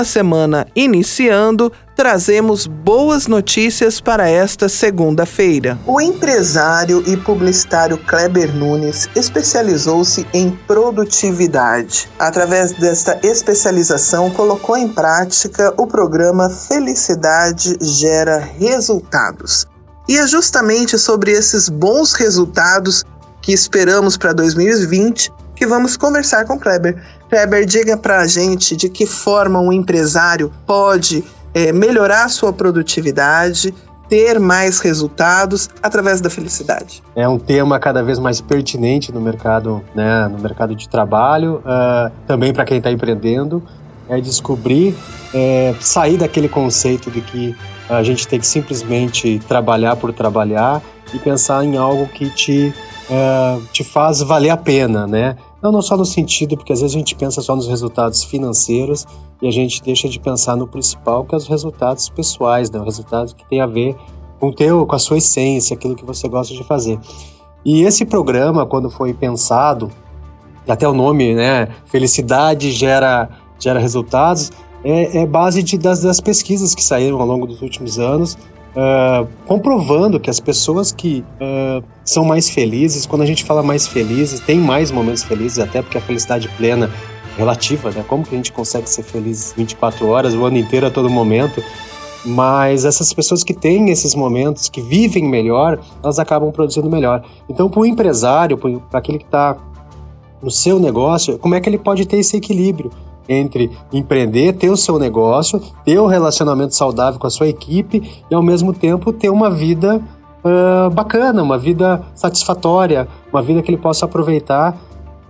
A semana iniciando, trazemos boas notícias para esta segunda-feira. O empresário e publicitário Kleber Nunes especializou-se em produtividade. Através desta especialização, colocou em prática o programa Felicidade Gera Resultados. E é justamente sobre esses bons resultados que esperamos para 2020 que vamos conversar com Kleber. Kleber, diga para a gente de que forma um empresário pode é, melhorar sua produtividade, ter mais resultados através da felicidade. É um tema cada vez mais pertinente no mercado, né, no mercado de trabalho, uh, também para quem está empreendendo, é descobrir, é, sair daquele conceito de que a gente tem que simplesmente trabalhar por trabalhar e pensar em algo que te, uh, te faz valer a pena, né? Não, não só no sentido, porque às vezes a gente pensa só nos resultados financeiros e a gente deixa de pensar no principal, que é os resultados pessoais, né? Os resultados que tem a ver com o teu, com a sua essência, aquilo que você gosta de fazer. E esse programa, quando foi pensado, até o nome, né, Felicidade gera, gera resultados, é, é base de, das, das pesquisas que saíram ao longo dos últimos anos uh, comprovando que as pessoas que uh, são mais felizes, quando a gente fala mais felizes, tem mais momentos felizes, até porque a felicidade plena relativa, né? Como que a gente consegue ser feliz 24 horas, o ano inteiro, a todo momento? Mas essas pessoas que têm esses momentos, que vivem melhor, elas acabam produzindo melhor. Então, para o empresário, para aquele que está no seu negócio, como é que ele pode ter esse equilíbrio? Entre empreender, ter o seu negócio, ter um relacionamento saudável com a sua equipe e ao mesmo tempo ter uma vida uh, bacana, uma vida satisfatória, uma vida que ele possa aproveitar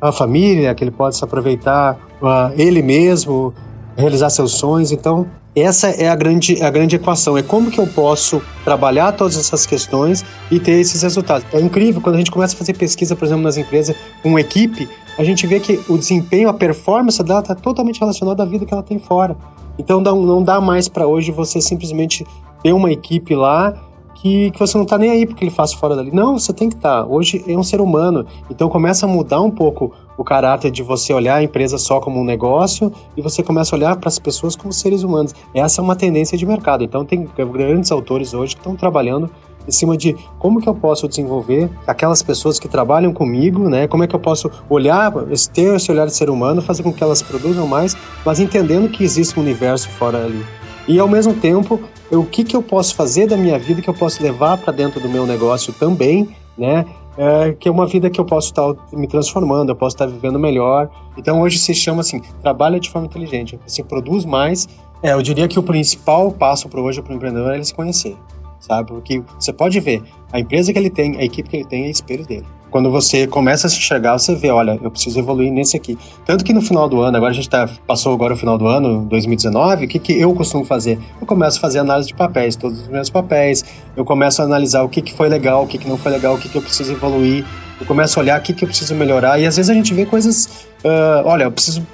a família, que ele possa aproveitar uh, ele mesmo, realizar seus sonhos. Então, essa é a grande, a grande equação. É como que eu posso trabalhar todas essas questões e ter esses resultados. É incrível quando a gente começa a fazer pesquisa, por exemplo, nas empresas, com equipe, a gente vê que o desempenho, a performance dela está totalmente relacionada à vida que ela tem fora. Então não, dá mais para hoje você simplesmente ter uma equipe lá que, que você não está nem aí porque ele faz fora dali. Não, você tem que estar. Tá. Hoje é um ser humano. Então começa a mudar um pouco o caráter de você olhar a empresa só como um negócio e você começa a olhar para as pessoas como seres humanos. Essa é uma tendência de mercado. Então tem grandes autores hoje que estão trabalhando em cima de como que eu posso desenvolver aquelas pessoas que trabalham comigo, né? Como é que eu posso olhar, ter esse olhar de ser humano, fazer com que elas produzam mais, mas entendendo que existe um universo fora ali. E ao mesmo tempo, o que que eu posso fazer da minha vida que eu posso levar para dentro do meu negócio também, né? É, que é uma vida que eu posso estar me transformando, eu posso estar vivendo melhor. Então hoje se chama assim, trabalha de forma inteligente, assim, produz mais. É, eu diria que o principal passo para hoje para o empreendedor é ele se conhecer sabe? Porque você pode ver, a empresa que ele tem, a equipe que ele tem é espelho dele. Quando você começa a se enxergar, você vê, olha, eu preciso evoluir nesse aqui. Tanto que no final do ano, agora a gente tá, passou agora o final do ano, 2019, o que, que eu costumo fazer? Eu começo a fazer análise de papéis, todos os meus papéis, eu começo a analisar o que, que foi legal, o que, que não foi legal, o que, que eu preciso evoluir, eu começo a olhar o que, que eu preciso melhorar, e às vezes a gente vê coisas, uh, olha, eu preciso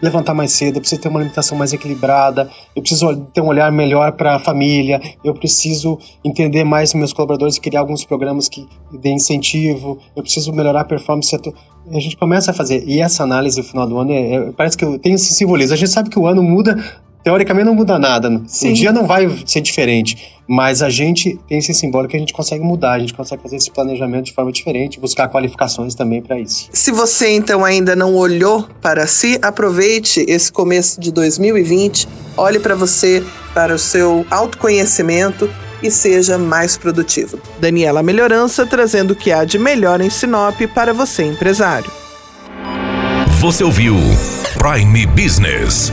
levantar mais cedo, eu preciso ter uma alimentação mais equilibrada, eu preciso ter um olhar melhor para a família, eu preciso entender mais meus colaboradores e criar alguns programas que dêem incentivo, eu preciso melhorar a performance. A gente começa a fazer, e essa análise no final do ano é, é, parece que tem esse simbolismo. A gente sabe que o ano muda teoricamente não muda nada. Sim. O dia não vai ser diferente. Mas a gente tem esse simbólico que a gente consegue mudar, a gente consegue fazer esse planejamento de forma diferente, buscar qualificações também para isso. Se você então ainda não olhou para si, aproveite esse começo de 2020, olhe para você, para o seu autoconhecimento e seja mais produtivo. Daniela Melhorança trazendo o que há de melhor em Sinop para você, empresário. Você ouviu Prime Business